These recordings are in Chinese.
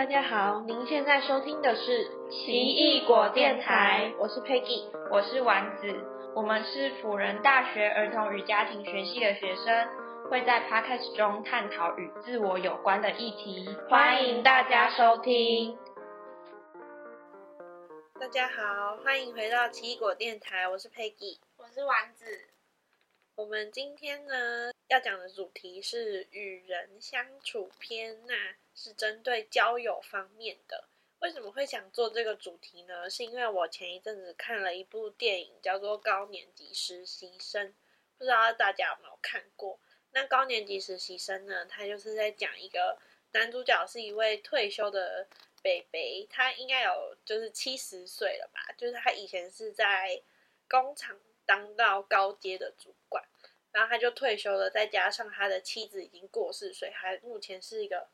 大家好，您现在收听的是奇异果电台，我是 Peggy，我是丸子，我们是辅仁大学儿童与家庭学系的学生，会在 Podcast 中探讨与自我有关的议题，欢迎大家收听。大家好，欢迎回到奇异果电台，我是 Peggy，我是丸子。我们今天呢要讲的主题是与人相处篇，那是针对交友方面的。为什么会想做这个主题呢？是因为我前一阵子看了一部电影，叫做《高年级实习生》，不知道大家有没有看过？那高年级实习生呢，他就是在讲一个男主角是一位退休的北北，他应该有就是七十岁了吧，就是他以前是在工厂。当到高阶的主管，然后他就退休了，再加上他的妻子已经过世，所以还目前是一个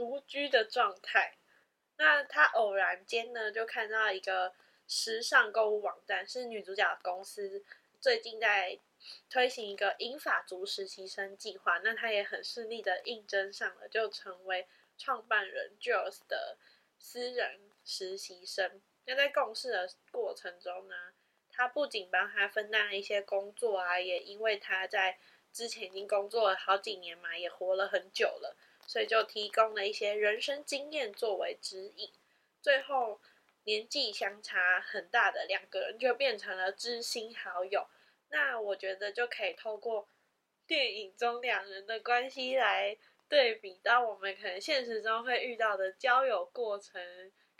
独居的状态。那他偶然间呢，就看到一个时尚购物网站，是女主角公司最近在推行一个英法族实习生计划，那他也很顺利的应征上了，就成为创办人 Jules 的私人实习生。那在共事的过程中呢？他不仅帮他分担一些工作啊，也因为他在之前已经工作了好几年嘛，也活了很久了，所以就提供了一些人生经验作为指引。最后，年纪相差很大的两个人就变成了知心好友。那我觉得就可以透过电影中两人的关系来对比到我们可能现实中会遇到的交友过程，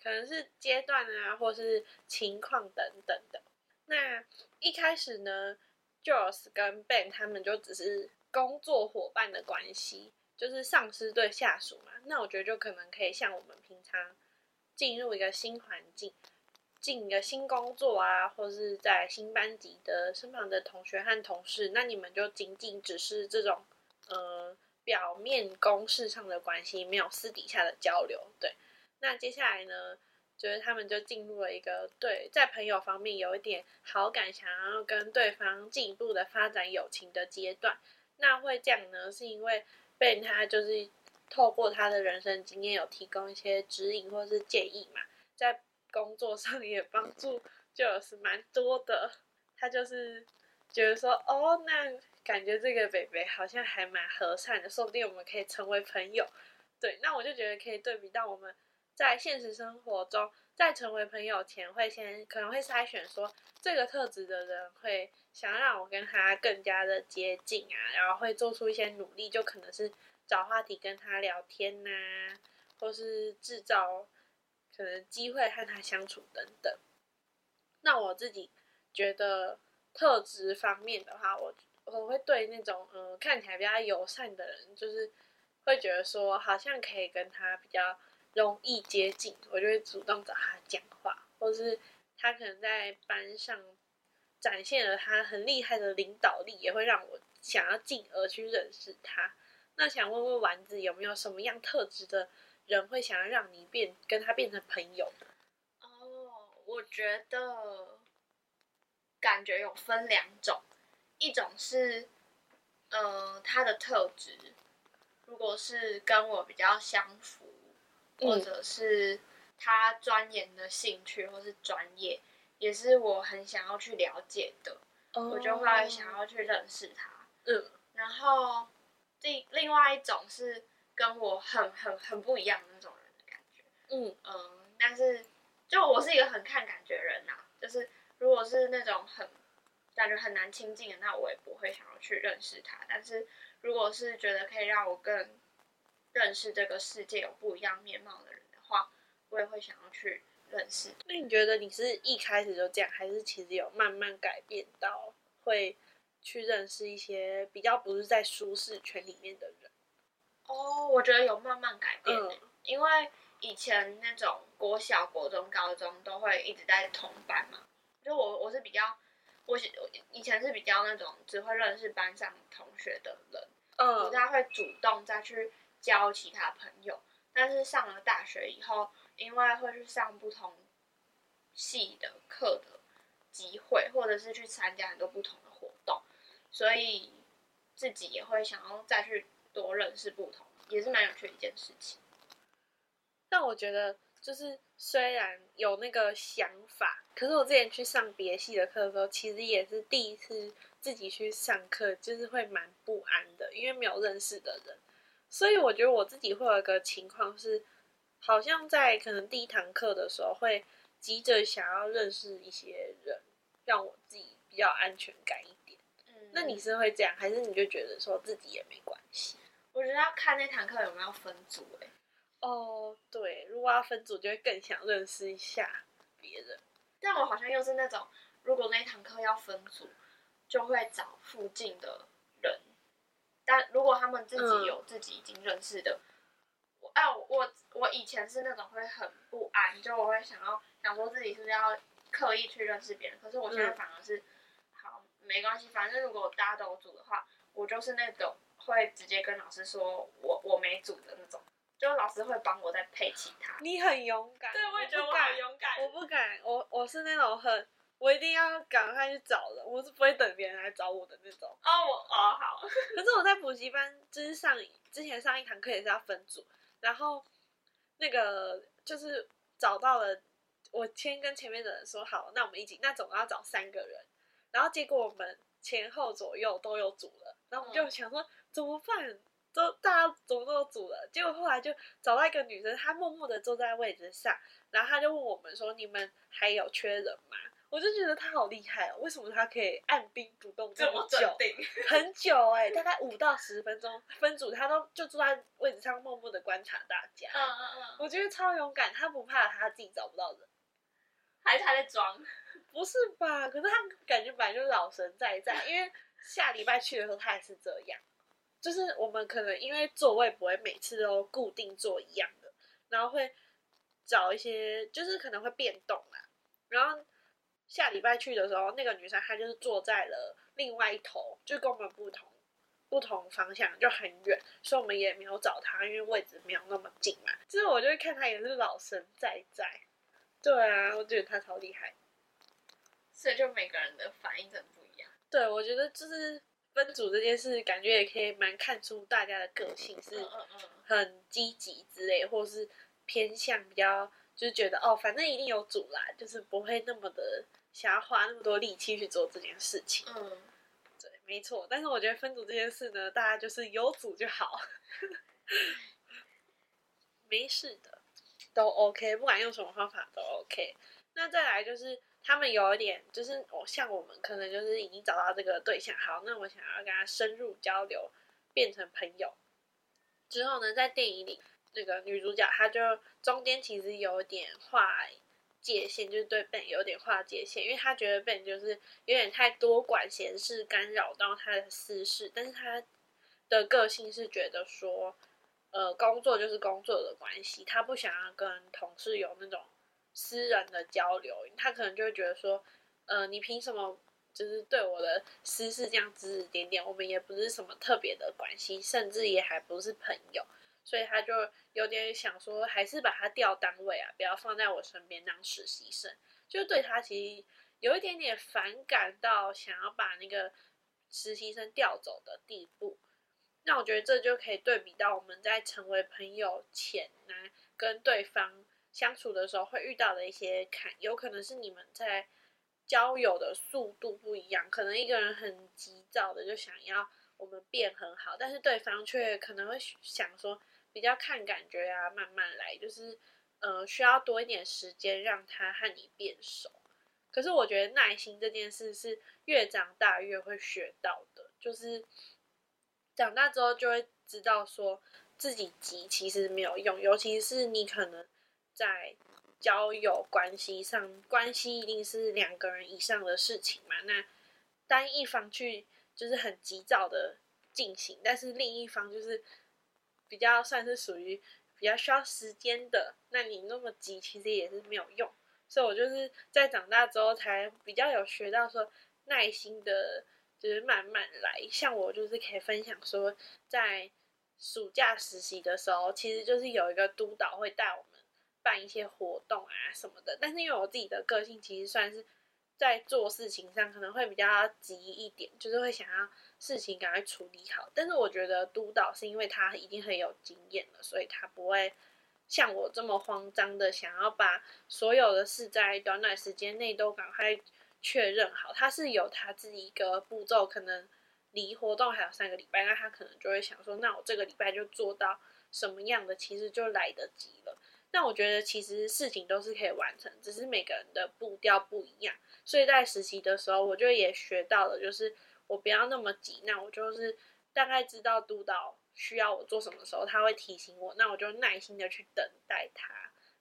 可能是阶段啊，或是情况等等的。那一开始呢，Joss 跟 Ben 他们就只是工作伙伴的关系，就是上司对下属嘛。那我觉得就可能可以像我们平常进入一个新环境，进一个新工作啊，或是在新班级的身旁的同学和同事，那你们就仅仅只是这种呃表面公事上的关系，没有私底下的交流。对，那接下来呢？就是他们就进入了一个对在朋友方面有一点好感，想要跟对方进一步的发展友情的阶段。那会这样呢，是因为被他就是透过他的人生经验有提供一些指引或是建议嘛，在工作上也帮助就是蛮多的。他就是觉得说，哦，那感觉这个北北好像还蛮和善的，说不定我们可以成为朋友。对，那我就觉得可以对比到我们。在现实生活中，在成为朋友前，会先可能会筛选说这个特质的人会想让我跟他更加的接近啊，然后会做出一些努力，就可能是找话题跟他聊天呐，或是制造可能机会和他相处等等。那我自己觉得特质方面的话，我我会对那种嗯看起来比较友善的人，就是会觉得说好像可以跟他比较。容易接近，我就会主动找他讲话，或是他可能在班上展现了他很厉害的领导力，也会让我想要进而去认识他。那想问问丸子，有没有什么样特质的人会想要让你变跟他变成朋友？哦，我觉得感觉有分两种，一种是呃他的特质，如果是跟我比较相符。或者是他钻研的兴趣，或是专业，也是我很想要去了解的，我就会想要去认识他。嗯，然后另另外一种是跟我很很很不一样的那种人的感觉。嗯嗯，但是就我是一个很看感觉人呐，就是如果是那种很感觉很难亲近的，那我也不会想要去认识他。但是如果是觉得可以让我更认识这个世界有不一样面貌的人的话，我也会想要去认识。那你觉得你是一开始就这样，还是其实有慢慢改变到会去认识一些比较不是在舒适圈里面的人？哦，我觉得有慢慢改变，因为以前那种国小、国中、高中都会一直在同班嘛。就我我是比较，我以前是比较那种只会认识班上同学的人，嗯，不太会主动再去。交其他朋友，但是上了大学以后，因为会去上不同系的课的机会，或者是去参加很多不同的活动，所以自己也会想要再去多认识不同，也是蛮有趣的一件事情。但我觉得就是虽然有那个想法，可是我之前去上别系的课的时候，其实也是第一次自己去上课，就是会蛮不安的，因为没有认识的人。所以我觉得我自己会有一个情况是，好像在可能第一堂课的时候会急着想要认识一些人，让我自己比较安全感一点。嗯，那你是会这样，还是你就觉得说自己也没关系？我觉得要看那堂课有没有分组哎、哦，对，如果要分组，就会更想认识一下别人。但我好像又是那种，如果那堂课要分组，就会找附近的人。但如果他们自己有自己已经认识的，我哎、我我我以前是那种会很不安，就我会想要想说自己是不是要刻意去认识别人。可是我现在嗯反而是，好没关系，反正如果大家都组的话，我就是那种会直接跟老师说我我没组的那种，就老师会帮我再配其他。你很勇敢，对，我也觉得我好勇敢。我不敢，我我是那种很，我一定要赶快去找人，我是不会等别人来找我的那种。哦，我哦好，可是我在补习班，就是上之前上一堂课也是要分组，然后那个就是找到了，我先跟前面的人说好，那我们一起，那总共要找三个人，然后结果我们前后左右都有组了，然后我们就想说、怎么办？都大家怎么都有组了，结果后来就找到一个女生，她默默的坐在位置上，然后她就问我们说：“你们还有缺人吗？”我就觉得他好厉害哦，为什么他可以按兵不动这么么久？很久哎、大概五到十分钟分组，他都就坐在位置上默默的观察大家。嗯嗯嗯，我觉得超勇敢，他不怕他自己找不到人，还是他在装。不是吧？可是他感觉本来就老神在在，因为下礼拜去的时候他也是这样，就是我们可能因为座位不会每次都固定坐一样的，然后会找一些就是可能会变动啦，然后下礼拜去的时候，那个女生她就是坐在了另外一头，就跟我们不同不同方向，就很远，所以我们也没有找她，因为位置没有那么近嘛。就是我就会看她也是老神在在，对啊，我觉得她超厉害。所以就每个人的反应真的不一样。对，我觉得就是分组这件事，感觉也可以蛮看出大家的个性是很积极之类，或是偏向比较就是觉得哦，反正一定有组啦，就是不会那么的想要花那么多力气去做这件事情。嗯，对，没错。但是我觉得分组这件事呢，大家就是有组就好，没事的，都 OK，不管用什么方法都 OK。那再来就是他们有一点，就是我像我们可能就是已经找到这个对象，好，那我想要跟他深入交流，变成朋友。之后呢，在电影里，那个女主角她就中间其实有点划界限，就是对 Ben 有点划界限，因为他觉得 Ben 就是有点太多管闲事，干扰到他的私事，但是他的个性是觉得说，呃，工作就是工作的关系，他不想要跟同事有那种私人的交流，他可能就会觉得说，呃，你凭什么就是对我的私事这样指指点点？我们也不是什么特别的关系，甚至也还不是朋友，所以他就有点想说，还是把他调单位啊，不要放在我身边当实习生，就对他其实有一点点反感到想要把那个实习生调走的地步。那我觉得这就可以对比到我们在成为朋友前呢，跟对方相处的时候会遇到的一些坎，有可能是你们在交友的速度不一样，可能一个人很急躁的就想要我们变很好，但是对方却可能会想说比较看感觉啊，慢慢来，就是呃需要多一点时间让他和你变熟。可是我觉得耐心这件事是越长大越会学到的，就是长大之后就会知道说自己急其实没有用，尤其是你可能在交友关系上，关系一定是两个人以上的事情嘛。那单一方去就是很急躁的进行，但是另一方就是比较算是属于比较需要时间的，那你那么急其实也是没有用。所以我就是在长大之后才比较有学到说耐心的，就是慢慢来。像我就是可以分享说，在暑假实习的时候，其实就是有一个督导会带我们办一些活动啊什么的。但是因为我自己的个性其实算是在做事情上可能会比较急一点，就是会想要事情赶快处理好。但是我觉得督导是因为他已经很有经验了，所以他不会像我这么慌张的想要把所有的事在短短时间内都赶快确认好。他是有他自己一个步骤，可能离活动还有三个礼拜，那他可能就会想说，那我这个礼拜就做到什么样的，其实就来得及了。那我觉得其实事情都是可以完成，只是每个人的步调不一样。所以在实习的时候，我就也学到了，就是我不要那么急，那我就是大概知道督导需要我做什么时候，他会提醒我，那我就耐心的去等待他。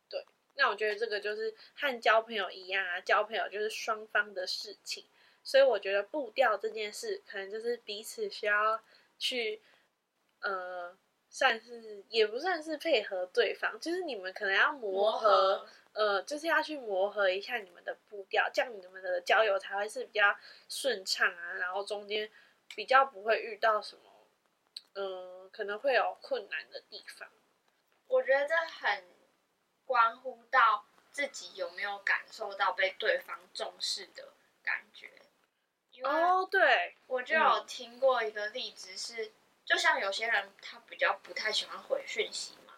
对，那我觉得这个就是和交朋友一样啊，交朋友就是双方的事情，所以我觉得步调这件事，可能就是彼此需要去，呃。算是也不算是配合对方，就是你们可能要磨合，呃，就是要去磨合一下你们的步调，这样你们的交友才会是比较顺畅啊。然后中间比较不会遇到什么，嗯，可能会有困难的地方。我觉得这很关乎到自己有没有感受到被对方重视的感觉。哦，对，我就有听过一个例子是。就像有些人他比较不太喜欢回讯息嘛，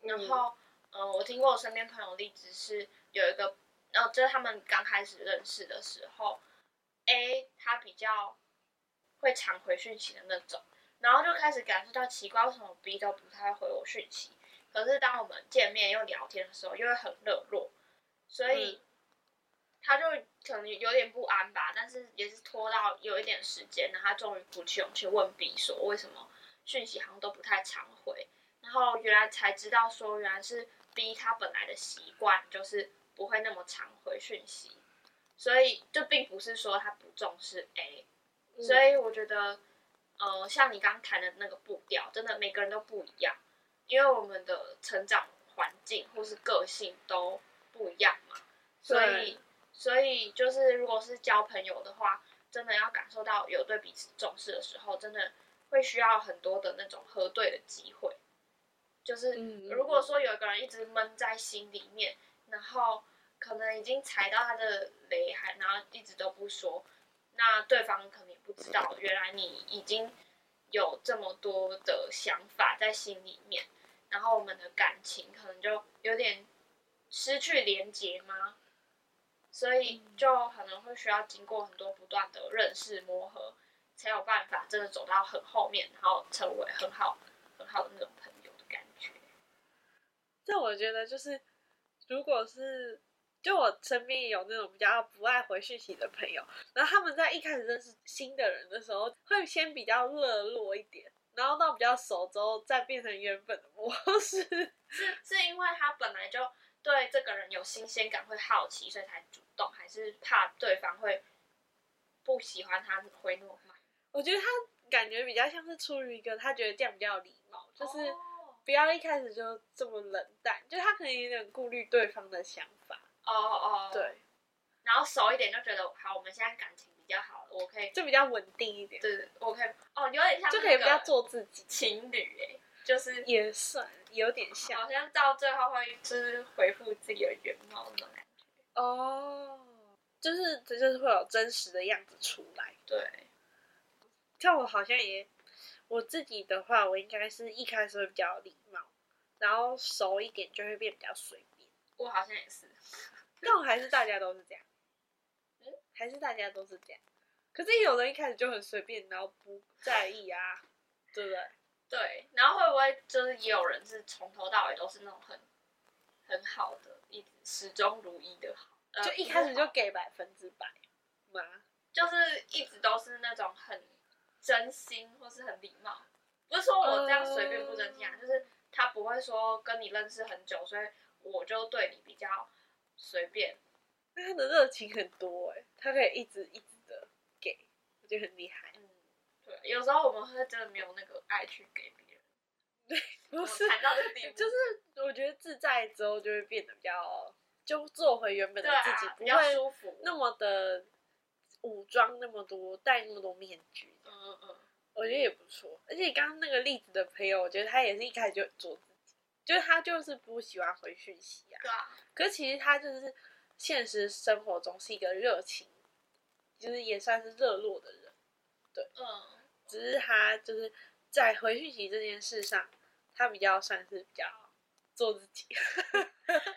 然后，呃，我听过我身边朋友例子是有一个，呃，就是他们刚开始认识的时候，A 他比较会常回讯息的那种，然后就开始感受到奇怪，为什么 B 都不太回我讯息？可是当我们见面又聊天的时候，又会很热络，所以。他就可能有点不安吧，但是也是拖到有一点时间，然后他终于鼓起勇气问 B 说为什么讯息好像都不太常回，然后原来才知道说原来是 B 他本来的习惯就是不会那么常回讯息，所以就并不是说他不重视 A，所以我觉得呃像你刚谈的那个步调，真的每个人都不一样，因为我们的成长环境或是个性都不一样嘛，所以。所以就是，如果是交朋友的话，真的要感受到有对彼此重视的时候，真的会需要很多的那种核对的机会。就是如果说有一个人一直闷在心里面，然后可能已经踩到他的雷，还然后一直都不说，那对方可能也不知道，原来你已经有这么多的想法在心里面，然后我们的感情可能就有点失去连接吗？所以就可能会需要经过很多不断的认识磨合，才有办法真的走到很后面，然后成为很好很好的那种朋友。这我觉得就是，如果是就我身边有那种比较不爱回讯息的朋友，然后他们在一开始认识新的人的时候，会先比较热络一点，然后到比较熟之后，再变成原本的模式。是是因为他本来就。对这个人有新鲜感，会好奇，所以才主动，还是怕对方会不喜欢他回那么慢？我觉得他感觉比较像是出于一个他觉得这样比较有礼貌，就是不要一开始就这么冷淡，就他可能有点顾虑对方的想法。哦哦，对。然后熟一点就觉得好，我们现在感情比较好了，我可以就比较稳定一点。对，我可以哦，有点像就可以比较做自己情侣哎。就是也算有点像，好像到最后会就是回复自己的原貌那种感觉。哦，就是这就是会有真实的样子出来。对，像我好像也我自己的话，我应该是一开始会比较礼貌，然后熟一点就会变比较随便。我好像也是，但我还是大家都是这样，嗯，还是大家都是这样。可是有人一开始就很随便，然后不在意啊，对不对？对，然后会不会就是也有人是从头到尾都是那种很很好的，一直始终如一的好，就一开始就给百分之百吗？就是一直都是那种很真心或是很礼貌，不是说我这样随便不真心啊，就是他不会说跟你认识很久，所以我就对你比较随便。那他的热情很多哎，他可以一直一直的给，我觉得很厉害。嗯对，有时候我们会真的没有那个爱去给别人。对，不是，就是我觉得自在之后就会变得比较，就做回原本的自己，不会舒服，那么的武装那么多，戴那么多面具。嗯嗯嗯，我觉得也不错。而且刚刚那个例子的朋友，我觉得他也是一开始就做自己，就是他就是不喜欢回讯息啊。对啊。可是其实他就是现实生活中是一个热情，就是也算是热络的人。对，嗯，只是他就是在回讯息这件事上，他比较算是比较做自己。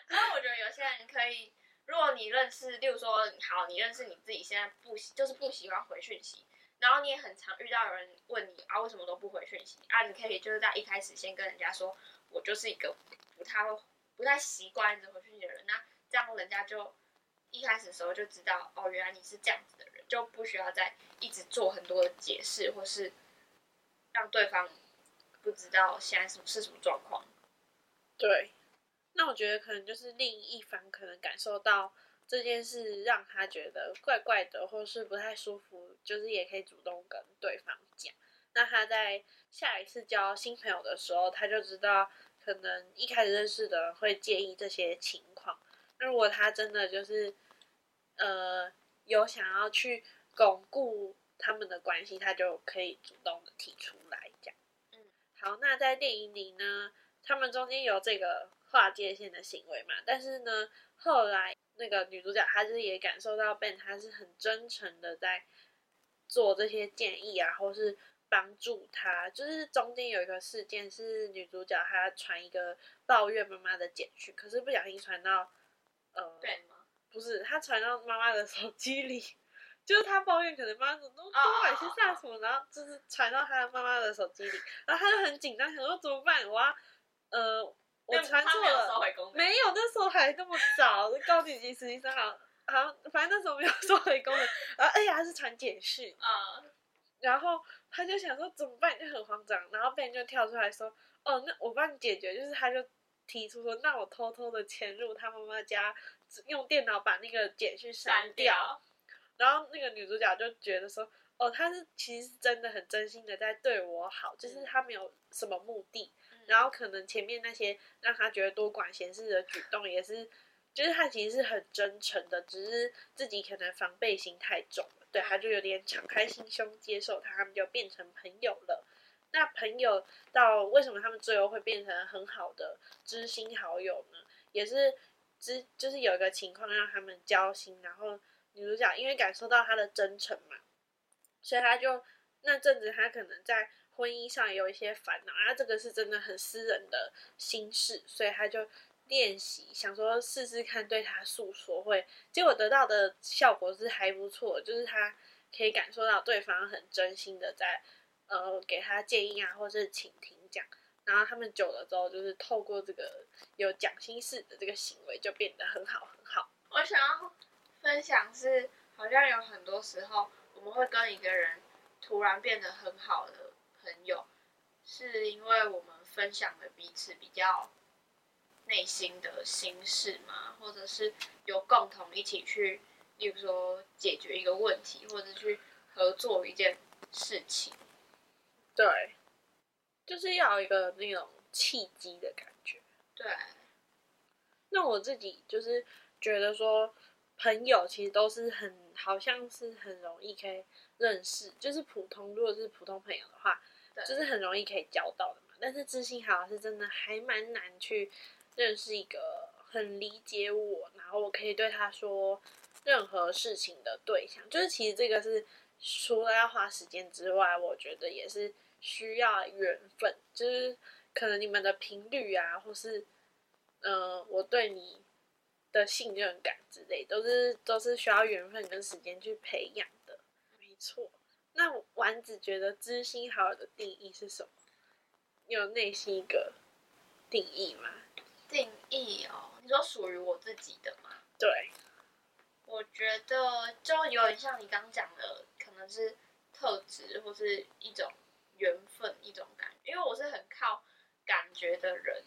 然后我觉得有些人可以，如果你认识，例如说，好，你认识你自己现在不喜，就是不喜欢回讯息，然后你也很常遇到有人问你啊，为什么都不回讯息啊？你可以就是在一开始先跟人家说，我就是一个不太会、不太习惯着回讯息的人，那这样人家就一开始的时候就知道，哦，原来你是这样子的人，就不需要再一直做很多的解释，或是让对方不知道现在什么是什么状况。对，那我觉得可能就是另一方可能感受到这件事让他觉得怪怪的，或是不太舒服，就是也可以主动跟对方讲。那他在下一次交新朋友的时候，他就知道可能一开始认识的人会介意这些情况。那如果他真的就是呃有想要去巩固他们的关系，他就可以主动的提出来讲。嗯，好，那在电影里呢？他们中间有这个划界线的行为嘛？但是呢，后来那个女主角她就是也感受到 Ben 他是很真诚的在做这些建议啊，或是帮助他。就是中间有一个事件是女主角她传一个抱怨妈妈的简讯，可是不小心传到呃，对吗？不是，她传到妈妈的手机里，就是她抱怨可能妈妈怎么都多买些啥什么，然后就是传到她的妈妈的手机里，然后她就很紧张，想说怎么办？我要。呃，我传错了，没有，那时候还那么早，高级级实习生好，好，反正那时候没有收回功能，然后哎呀，是传简讯。啊，然后他就想说怎么办，就很慌张，然后被人就跳出来说，哦，那我帮你解决，就是他就提出说，那我偷偷的潜入他妈妈家，用电脑把那个简讯删掉，然后那个女主角就觉得说，哦，他是其实是真的很真心的在对我好，就是他没有什么目的。然后可能前面那些让他觉得多管闲事的举动，也是，就是他其实是很真诚的，只是自己可能防备心太重了，对，他就有点敞开心胸接受他，他们就变成朋友了。那朋友到为什么他们最后会变成很好的知心好友呢？也是知就是有一个情况让他们交心，然后女主角因为感受到他的真诚嘛，所以他就那阵子他可能在。婚姻上有一些烦恼啊，这个是真的很私人的心事，所以他就练习，想说试试看对他诉说，会结果得到的效果是还不错，就是他可以感受到对方很真心的在呃给他建议啊，或是倾听讲，然后他们久了之后，就是透过这个有讲心事的这个行为，就变得很好很好。我想要分享是，好像有很多时候我们会跟一个人突然变得很好的。朋友，是因为我们分享了彼此比较内心的心事嘛，或者是有共同一起去，例如说解决一个问题，或者去合作一件事情。对，就是要一个那种契机的感觉。对。那我自己就是觉得说，朋友其实都是很，好像是很容易可以认识，就是普通，如果是普通朋友的话。就是很容易可以交到的嘛，但是知心好是真的还蛮难去认识一个很理解我，然后我可以对他说任何事情的对象。就是其实这个是除了要花时间之外，我觉得也是需要缘分。就是可能你们的频率啊，或是嗯，我对你的信任感之类，都是都是需要缘分跟时间去培养的。没错。那丸子觉得知心好友的定义是什么？有内心一个定义吗？定义哦，你说属于我自己的吗？对，我觉得就有点像你刚讲的，可能是特质或是一种缘分，一种感觉。因为我是很靠感觉的人，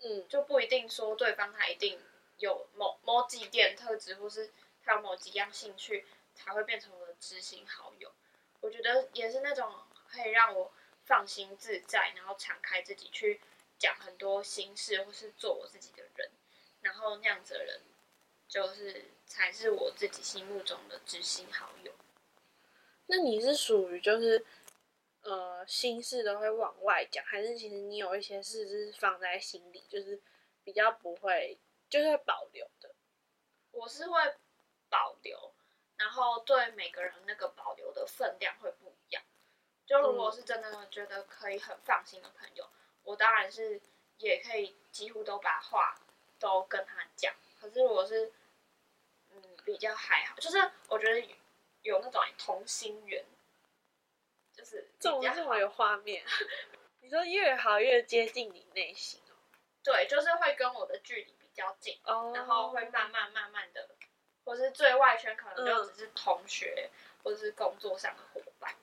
嗯，就不一定说对方他一定有某某几点特质，或是他有某几样兴趣，才会变成我的知心好友。我觉得也是那种可以让我放心自在，然后敞开自己去讲很多心事，或是做我自己的人，然后那样子的人，就是才是我自己心目中的知心好友。那你是属于就是呃心事都会往外讲，还是其实你有一些事是放在心里，就是比较不会，就是会保留的？我是会保留。然后对每个人那个保留的分量会不一样。就如果是真的觉得可以很放心的朋友，我当然是也可以几乎都把话都跟他讲。可是如果是嗯比较还好，就是我觉得有有那种同心圆，就是这么比较好这么有画面。你说越好越接近你内心哦对，就是会跟我的距离比较近，哦，然后会慢慢慢慢的，或是最外圈可能就嗯只是同学、或者是工作上的伙伴。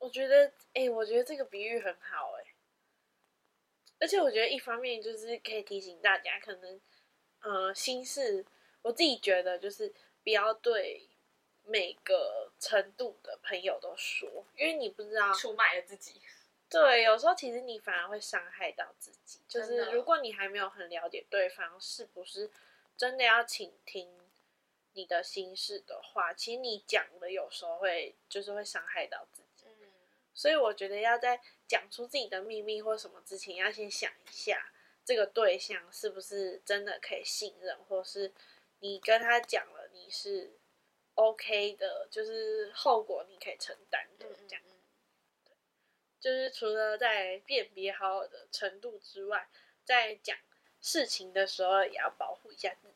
我觉得，哎、我觉得这个比喻很好、哎，而且我觉得一方面就是可以提醒大家，可能，呃，心事，我自己觉得就是不要对每个程度的朋友都说，因为你不知道，出卖了自己，对，有时候其实你反而会伤害到自己。就是如果你还没有很了解对方是不是真的要倾听你的心事的话，其实你讲的有时候会就是会伤害到自己。嗯，所以我觉得要在讲出自己的秘密或什么之前，要先想一下这个对象是不是真的可以信任，或是你跟他讲了你是 OK 的，就是后果你可以承担的嗯这样。嗯就是除了在辨别好友的程度之外，在讲事情的时候也要保护一下自己。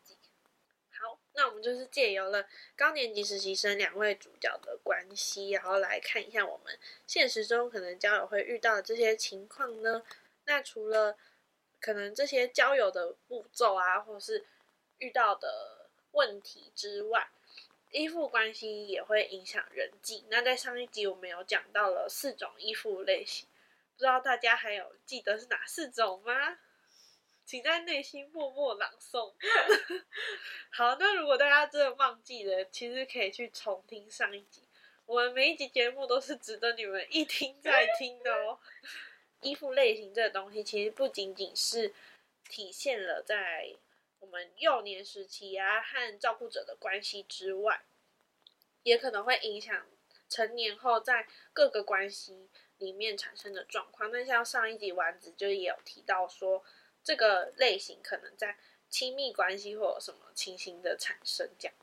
那我们就是借由了高年级实习生两位主角的关系，然后来看一下我们现实中可能交友会遇到的这些情况呢。那除了可能这些交友的步骤啊，或是遇到的问题之外，依附关系也会影响人际。那在上一集我们有讲到了四种依附类型，不知道大家还有记得是哪四种吗？请在内心默默朗诵。好，那如果大家真的忘记了，其实可以去重听上一集。我们每一集节目都是值得你们一听再听的哦。依附类型这个东西，其实不仅仅是体现了在我们幼年时期啊和照顾者的关系之外，也可能会影响成年后在各个关系里面产生的状况。那像上一集丸子就也有提到说，这个类型可能在亲密关系或什么情形的产生这样。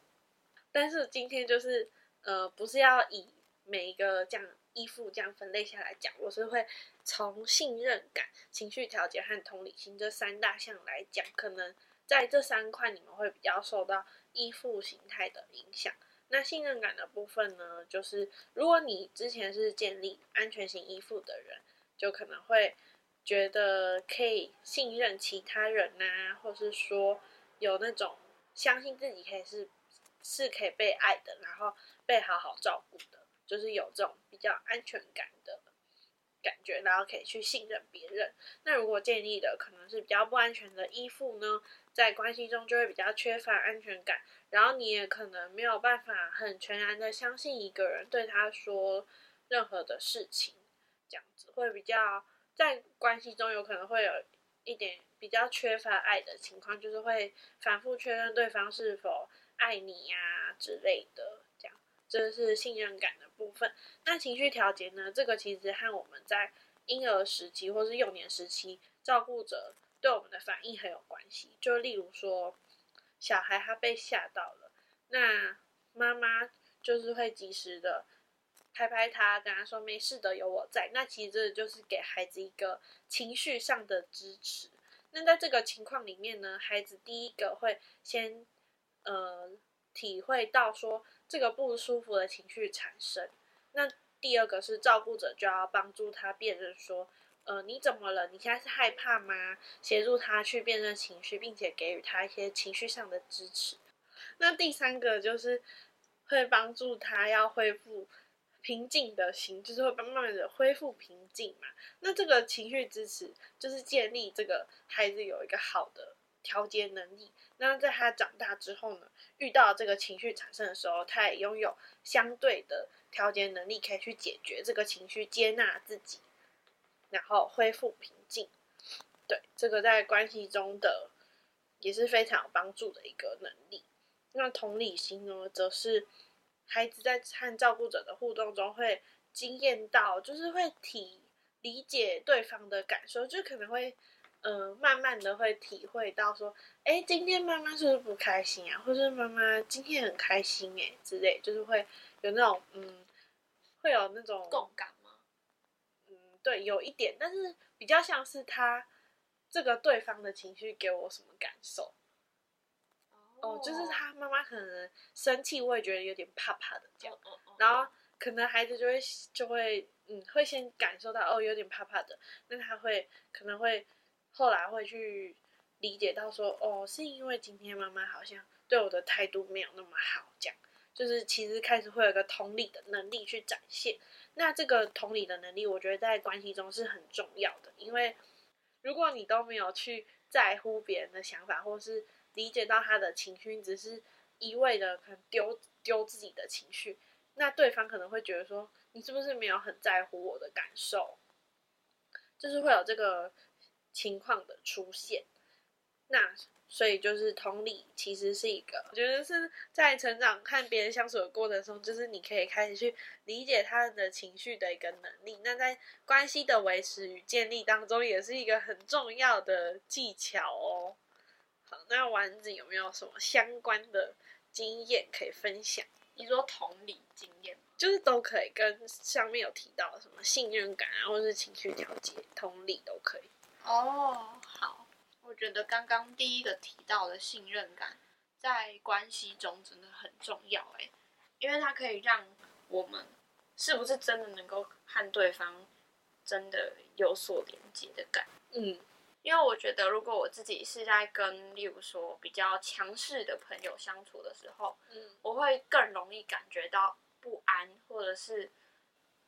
但是今天就是呃，不是要以每一个这样依附这样分类下来讲，我是会从信任感、情绪调节和同理心这三大项来讲，可能在这三块你们会比较受到依附形态的影响。那信任感的部分呢，就是如果你之前是建立安全型依附的人，就可能会觉得可以信任其他人呐、或是说有那种相信自己可以是是可以被爱的，然后被好好照顾的，就是有这种比较安全感的感觉，然后可以去信任别人。那如果建立的可能是比较不安全的依附呢，在关系中就会比较缺乏安全感，然后你也可能没有办法很全然的相信一个人对他说任何的事情，这样子会比较在关系中有可能会有一点比较缺乏爱的情况，就是会反复确认对方是否爱你呀、之类的，这样这是信任感的部分。那情绪调节呢？这个其实和我们在婴儿时期或是幼年时期照顾者对我们的反应很有关系。就例如说，小孩他被吓到了，那妈妈就是会及时的拍拍他，跟他说没事的，有我在。那其实这就是给孩子一个情绪上的支持。那在这个情况里面呢，孩子第一个会先呃体会到说这个不舒服的情绪产生。那第二个是照顾者就要帮助他辨认说，呃，你怎么了？你现在是害怕吗？协助他去辨认情绪，并且给予他一些情绪上的支持。那第三个就是会帮助他要恢复平静的心，就是会慢慢的恢复平静嘛。那这个情绪支持就是建立这个孩子有一个好的调节能力。那在他长大之后呢，遇到这个情绪产生的时候，他也拥有相对的调节能力，可以去解决这个情绪，接纳自己，然后恢复平静。对，这个在关系中的也是非常有帮助的一个能力。那同理心呢，则是孩子在和照顾者的互动中会惊艳到，就是会体理解对方的感受，就可能会呃慢慢的会体会到说，哎，今天妈妈是不是不开心啊？或是妈妈今天很开心哎之类，就是会有那种嗯，会有那种共感吗？嗯，对，有一点，但是比较像是他这个对方的情绪给我什么感受。哦，就是他妈妈可能生气，我也觉得有点怕怕的这样，然后可能孩子就会就会嗯会先感受到哦有点怕怕的，那他会可能会后来会去理解到说哦是因为今天妈妈好像对我的态度没有那么好，这样。就是其实开始会有一个同理的能力去展现。那这个同理的能力，我觉得在关系中是很重要的，因为如果你都没有去在乎别人的想法，或是理解到他的情绪，只是一味的可能丢丢自己的情绪，那对方可能会觉得说，你是不是没有很在乎我的感受？就是会有这个情况的出现。那所以就是同理，其实是一个，我觉得是在成长看别人相处的过程中，就是你可以开始去理解他人的情绪的一个能力。那在关系的维持与建立当中，也是一个很重要的技巧哦。好，那丸子有没有什么相关的经验可以分享？你说同理经验，就是都可以跟上面有提到什么信任感啊，或者是情绪调节，同理都可以。哦，好，我觉得刚刚第一个提到的信任感，在关系中真的很重要哎，因为它可以让我们是不是真的能够和对方真的有所连接的感，嗯。因为我觉得，如果我自己是在跟，例如说比较强势的朋友相处的时候，嗯，我会更容易感觉到不安，或者是，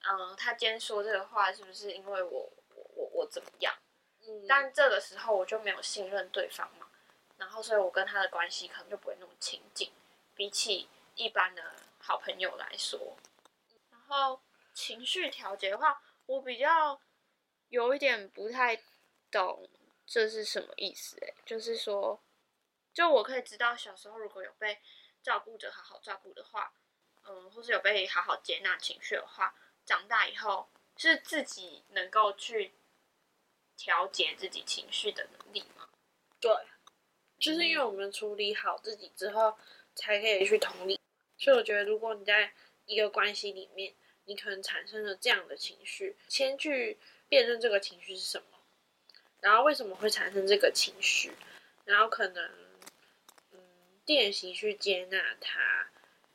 嗯，他今天说这个话是不是因为我我我我怎么样？嗯，但这个时候我就没有信任对方嘛，然后所以我跟他的关系可能就不会那么亲近，比起一般的好朋友来说。然后情绪调节的话，我比较有一点不太懂。这是什么意思？哎，就是说，就我可以知道，小时候如果有被照顾者好好照顾的话，嗯，或是有被好好接纳情绪的话，长大以后是自己能够去调节自己情绪的能力吗？对，就是因为我们处理好自己之后，才可以去同理。所以我觉得，如果你在一个关系里面，你可能产生了这样的情绪，先去辨认这个情绪是什么。然后为什么会产生这个情绪？然后可能，嗯，练习去接纳它，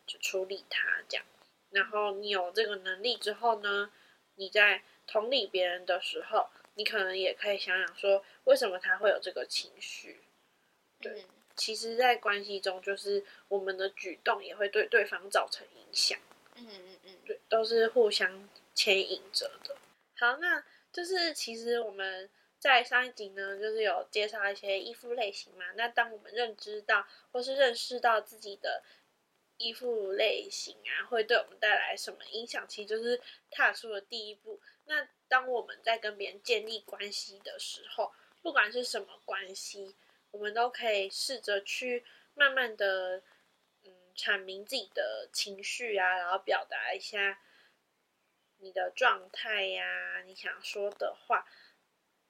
就处理它这样。然后你有这个能力之后呢，你在同理别人的时候，你可能也可以想想说，为什么他会有这个情绪？对，其实，在关系中，就是我们的举动也会对对方造成影响。嗯嗯嗯，对，都是互相牵引着的。好，那就是其实我们。在上一集呢，就是有介绍一些依附类型嘛。那当我们认知到或是认识到自己的依附类型啊，会对我们带来什么影响，其实就是踏出了第一步。那当我们在跟别人建立关系的时候，不管是什么关系，我们都可以试着去慢慢的，嗯，阐明自己的情绪啊，然后表达一下你的状态呀，你想说的话。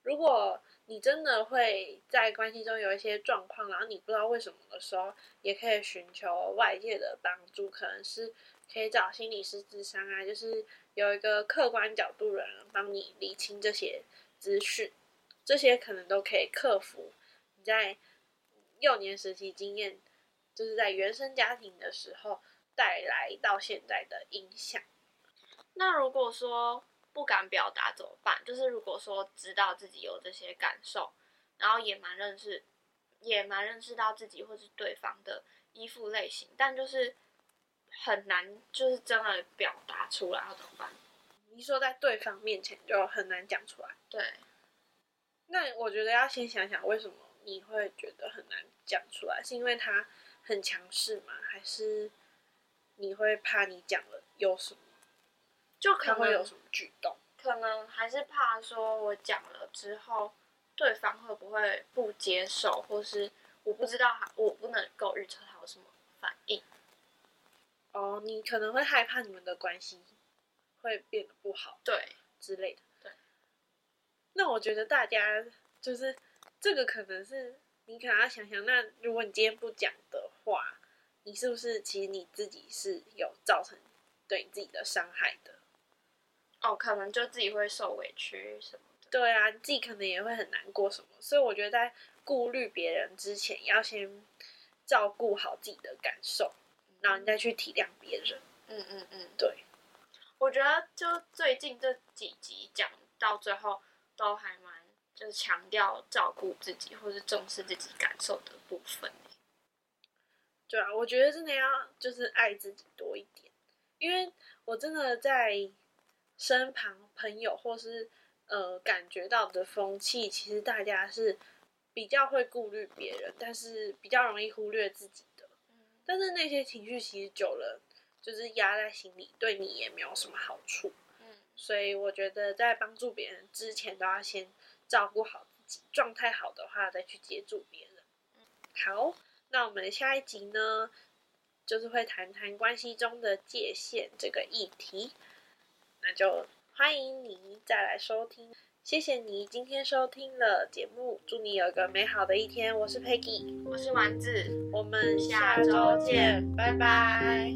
如果你真的会在关系中有一些状况，然后你不知道为什么的时候，也可以寻求外界的帮助，可能是可以找心理师智商啊，就是有一个客观角度的人帮你理清这些资讯，这些可能都可以克服你在幼年时期经验，就是在原生家庭的时候带来到现在的影响。那如果说，不敢表达怎么办？就是如果说知道自己有这些感受，然后也蛮认识，也蛮认识到自己或是对方的依附类型，但就是很难，就是真的表达出来，要怎么办？你说在对方面前就很难讲出来。对。那我觉得要先想想，为什么你会觉得很难讲出来？是因为他很强势吗？还是你会怕你讲了有什么？就可能会有什么举动？可能还是怕说，我讲了之后，对方会不会不接受，或是我不知道他，我不能够预测他有什么反应。哦，你可能会害怕你们的关系会变得不好，对之类的。对。那我觉得大家就是这个，可能是你可能要想想，那如果你今天不讲的话，你是不是其实你自己是有造成对你自己的伤害的？哦，可能就自己会受委屈什么的。对啊，自己可能也会很难过什么，所以我觉得在顾虑别人之前，要先照顾好自己的感受，然后你再去体谅别人。嗯嗯嗯，对，我觉得就最近这几集讲到最后，都还蛮就是强调照顾自己或是重视自己感受的部分。对啊，我觉得真的要就是爱自己多一点，因为我真的在身旁朋友或是呃感觉到的风气，其实大家是比较会顾虑别人，但是比较容易忽略自己的。但是那些情绪其实久了，就是压在心里，对你也没有什么好处。嗯所以我觉得在帮助别人之前，都要先照顾好自己，状态好的话再去接住别人。好，那我们下一集呢，就是会谈谈关系中的界限这个议题，那就欢迎你再来收听。谢谢你今天收听了节目，祝你有一个美好的一天。我是 Peggy，我是丸子。我们下下周见，拜拜